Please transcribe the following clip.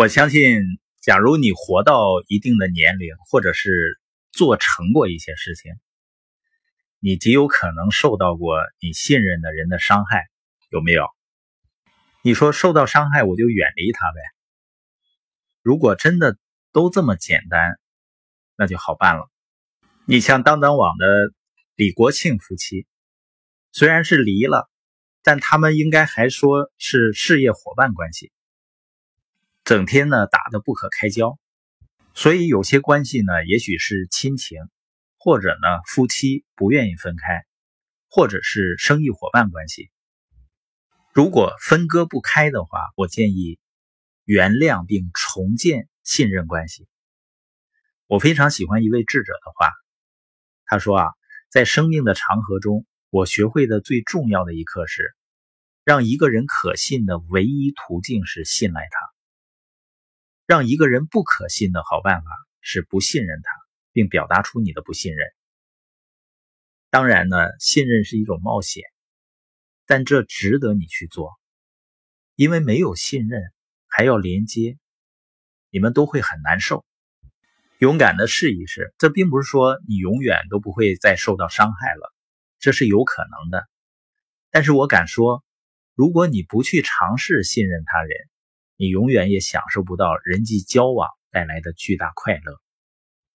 我相信，假如你活到一定的年龄，或者是做成过一些事情，你极有可能受到过你信任的人的伤害，有没有？你说受到伤害，我就远离他呗。如果真的都这么简单，那就好办了。你像当当网的李国庆夫妻，虽然是离了，但他们应该还说是事业伙伴关系。整天呢打得不可开交，所以有些关系呢，也许是亲情，或者呢夫妻不愿意分开，或者是生意伙伴关系。如果分割不开的话，我建议原谅并重建信任关系。我非常喜欢一位智者的话，他说啊，在生命的长河中，我学会的最重要的一课是，让一个人可信的唯一途径是信赖他。让一个人不可信的好办法是不信任他，并表达出你的不信任。当然呢，信任是一种冒险，但这值得你去做，因为没有信任还要连接，你们都会很难受。勇敢的试一试，这并不是说你永远都不会再受到伤害了，这是有可能的。但是我敢说，如果你不去尝试信任他人，你永远也享受不到人际交往带来的巨大快乐。